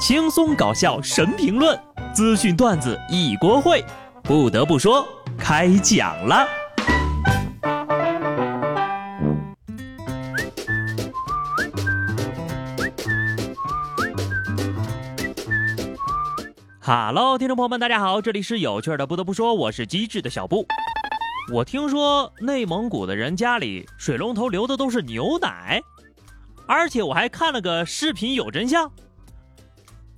轻松搞笑神评论，资讯段子一锅烩。不得不说，开讲了。哈喽，听众朋友们，大家好，这里是有趣的。不得不说，我是机智的小布。我听说内蒙古的人家里水龙头流的都是牛奶，而且我还看了个视频，有真相。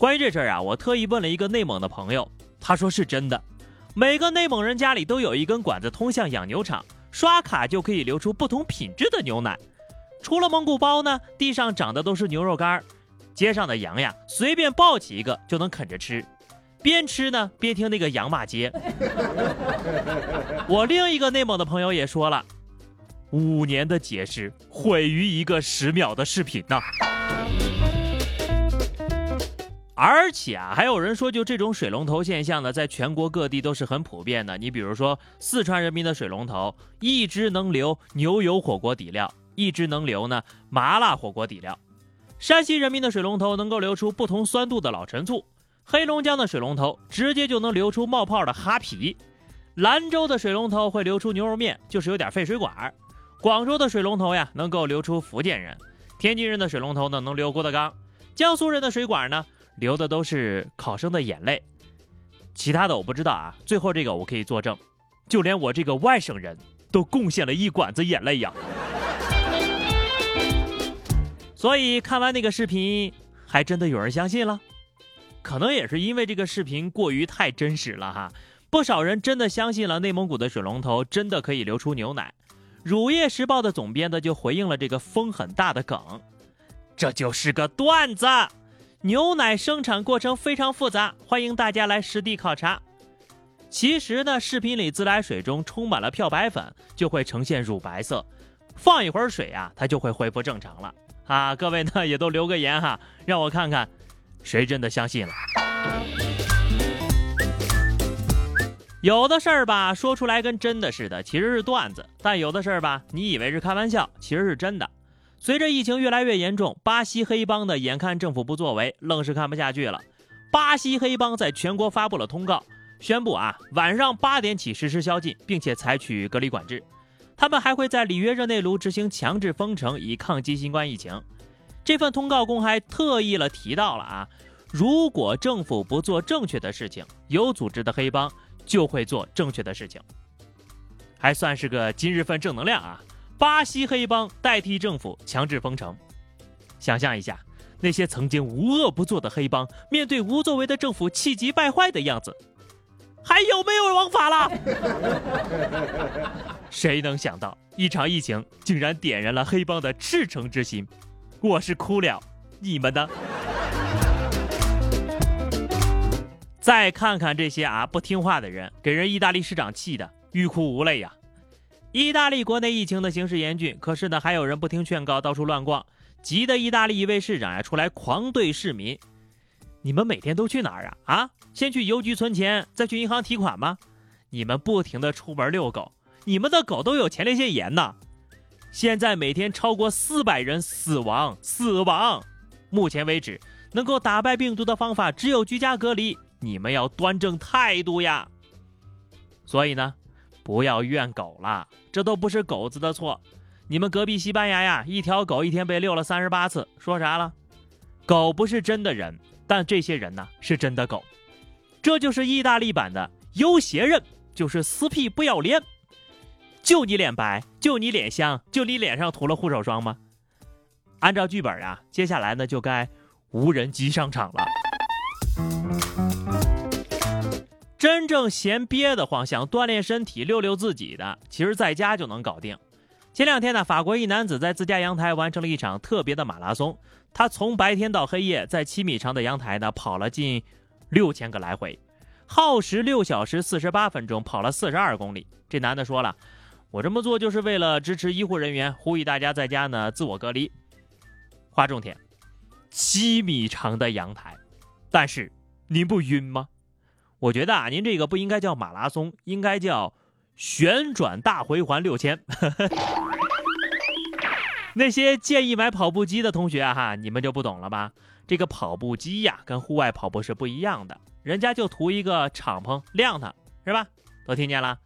关于这事儿啊，我特意问了一个内蒙的朋友，他说是真的。每个内蒙人家里都有一根管子通向养牛场，刷卡就可以流出不同品质的牛奶。除了蒙古包呢，地上长的都是牛肉干儿街上的羊呀，随便抱起一个就能啃着吃，边吃呢边听那个羊骂街。我另一个内蒙的朋友也说了，五年的解释毁于一个十秒的视频呐。而且啊，还有人说，就这种水龙头现象呢，在全国各地都是很普遍的。你比如说，四川人民的水龙头，一只能流牛油火锅底料，一只能流呢麻辣火锅底料；山西人民的水龙头能够流出不同酸度的老陈醋；黑龙江的水龙头直接就能流出冒泡的哈啤；兰州的水龙头会流出牛肉面，就是有点废水管；广州的水龙头呀，能够流出福建人；天津人的水龙头呢，能流郭德纲；江苏人的水管呢。流的都是考生的眼泪，其他的我不知道啊。最后这个我可以作证，就连我这个外省人都贡献了一管子眼泪呀。所以看完那个视频，还真的有人相信了。可能也是因为这个视频过于太真实了哈，不少人真的相信了内蒙古的水龙头真的可以流出牛奶。乳业时报的总编呢就回应了这个风很大的梗，这就是个段子。牛奶生产过程非常复杂，欢迎大家来实地考察。其实呢，视频里自来水中充满了漂白粉，就会呈现乳白色。放一会儿水啊，它就会恢复正常了啊！各位呢也都留个言哈，让我看看谁真的相信了。有的事儿吧，说出来跟真的似的，其实是段子；但有的事儿吧，你以为是开玩笑，其实是真的。随着疫情越来越严重，巴西黑帮的眼看政府不作为，愣是看不下去了。巴西黑帮在全国发布了通告，宣布啊，晚上八点起实施宵禁，并且采取隔离管制。他们还会在里约热内卢执行强制封城，以抗击新冠疫情。这份通告公开特意了提到了啊，如果政府不做正确的事情，有组织的黑帮就会做正确的事情，还算是个今日份正能量啊。巴西黑帮代替政府强制封城，想象一下那些曾经无恶不作的黑帮面对无作为的政府气急败坏的样子，还有没有王法了？谁能想到一场疫情竟然点燃了黑帮的赤诚之心？我是哭了，你们呢？再看看这些啊不听话的人，给人意大利市长气的欲哭无泪呀！意大利国内疫情的形势严峻，可是呢，还有人不听劝告，到处乱逛，急得意大利一位市长呀出来狂怼市民：“你们每天都去哪儿啊？啊，先去邮局存钱，再去银行提款吗？你们不停的出门遛狗，你们的狗都有前列腺炎呢。现在每天超过四百人死亡，死亡。目前为止，能够打败病毒的方法只有居家隔离。你们要端正态度呀。所以呢？”不要怨狗了，这都不是狗子的错。你们隔壁西班牙呀，一条狗一天被遛了三十八次，说啥了？狗不是真的人，但这些人呢是真的狗。这就是意大利版的有些人就是死皮不要脸。就你脸白，就你脸香，就你脸上涂了护手霜吗？按照剧本啊，接下来呢就该无人机上场了。真正嫌憋得慌，想锻炼身体、溜溜自己的，其实在家就能搞定。前两天呢，法国一男子在自家阳台完成了一场特别的马拉松。他从白天到黑夜，在七米长的阳台呢跑了近六千个来回，耗时六小时四十八分钟，跑了四十二公里。这男的说了：“我这么做就是为了支持医护人员，呼吁大家在家呢自我隔离。”划重点：七米长的阳台，但是您不晕吗？我觉得啊，您这个不应该叫马拉松，应该叫旋转大回环六千。那些建议买跑步机的同学啊哈，你们就不懂了吧？这个跑步机呀，跟户外跑步是不一样的，人家就图一个敞篷亮堂，是吧？都听见了？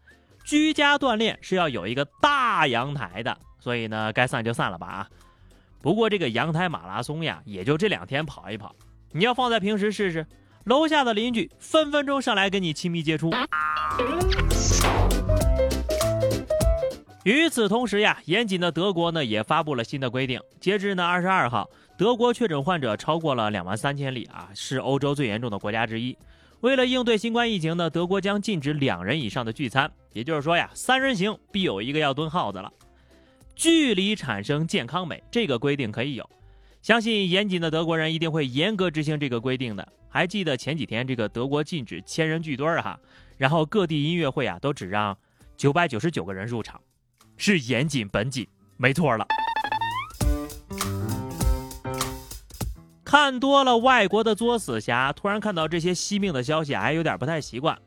居家锻炼是要有一个大阳台的，所以呢，该散就散了吧啊！不过这个阳台马拉松呀，也就这两天跑一跑，你要放在平时试试，楼下的邻居分分钟上来跟你亲密接触。与此同时呀，严谨的德国呢也发布了新的规定。截至呢二十二号，德国确诊患者超过了两万三千例啊，是欧洲最严重的国家之一。为了应对新冠疫情呢，德国将禁止两人以上的聚餐。也就是说呀，三人行必有一个要蹲耗子了。距离产生健康美，这个规定可以有。相信严谨的德国人一定会严格执行这个规定的。还记得前几天这个德国禁止千人聚堆儿哈，然后各地音乐会啊都只让九百九十九个人入场。是严谨本紧，没错了。看多了外国的作死侠，突然看到这些惜命的消息，还有点不太习惯。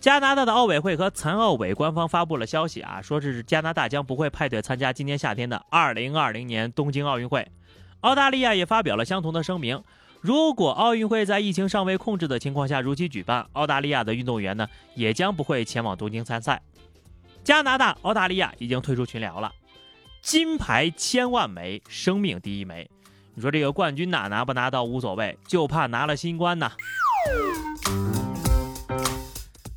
加拿大的奥委会和残奥委官方发布了消息啊，说这是加拿大将不会派队参加今年夏天的2020年东京奥运会。澳大利亚也发表了相同的声明，如果奥运会在疫情尚未控制的情况下如期举办，澳大利亚的运动员呢也将不会前往东京参赛。加拿大、澳大利亚已经退出群聊了，金牌千万枚，生命第一枚。你说这个冠军呐，拿不拿到无所谓，就怕拿了新冠呐。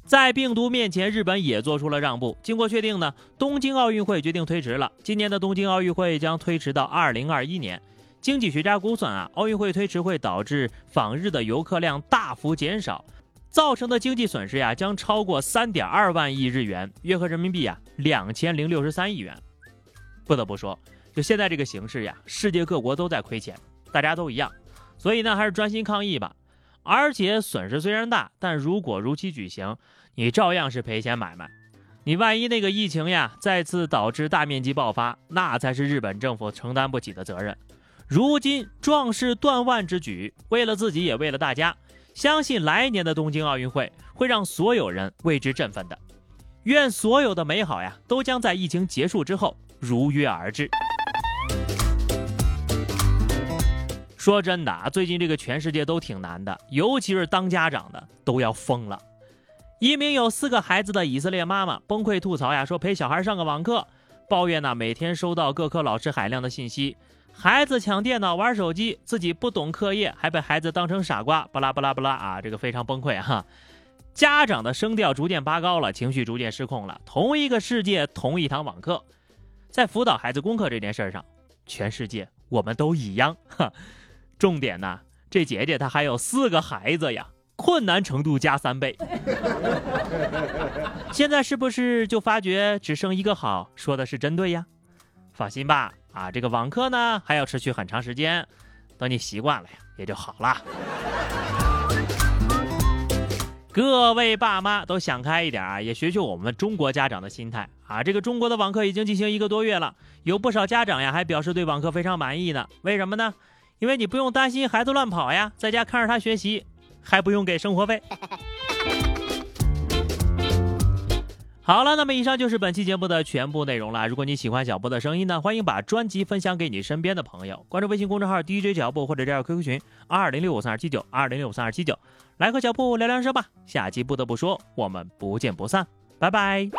在病毒面前，日本也做出了让步。经过确定呢，东京奥运会决定推迟了。今年的东京奥运会将推迟到二零二一年。经济学家估算啊，奥运会推迟会导致访日的游客量大幅减少。造成的经济损失呀，将超过三点二万亿日元，约合人民币啊两千零六十三亿元。不得不说，就现在这个形势呀，世界各国都在亏钱，大家都一样，所以呢，还是专心抗疫吧。而且损失虽然大，但如果如期举行，你照样是赔钱买卖。你万一那个疫情呀再次导致大面积爆发，那才是日本政府承担不起的责任。如今壮士断腕之举，为了自己也为了大家。相信来年的东京奥运会会让所有人为之振奋的，愿所有的美好呀都将在疫情结束之后如约而至。说真的啊，最近这个全世界都挺难的，尤其是当家长的都要疯了。一名有四个孩子的以色列妈妈崩溃吐槽呀，说陪小孩上个网课，抱怨呢每天收到各科老师海量的信息。孩子抢电脑玩手机，自己不懂课业，还被孩子当成傻瓜，巴拉巴拉巴拉啊！这个非常崩溃哈。家长的声调逐渐拔高了，情绪逐渐失控了。同一个世界，同一堂网课，在辅导孩子功课这件事上，全世界我们都一样哈。重点呢，这姐姐她还有四个孩子呀，困难程度加三倍。现在是不是就发觉只剩一个好，说的是真对呀？放心吧。啊，这个网课呢还要持续很长时间，等你习惯了呀，也就好了。各位爸妈都想开一点啊，也学学我们中国家长的心态啊。这个中国的网课已经进行一个多月了，有不少家长呀还表示对网课非常满意呢。为什么呢？因为你不用担心孩子乱跑呀，在家看着他学习，还不用给生活费。好了，那么以上就是本期节目的全部内容了。如果你喜欢小布的声音呢，欢迎把专辑分享给你身边的朋友，关注微信公众号 DJ 小布或者加入 QQ 群二零六五三二七九二零六五三二七九，来和小布聊聊天吧。下期不得不说，我们不见不散，拜拜。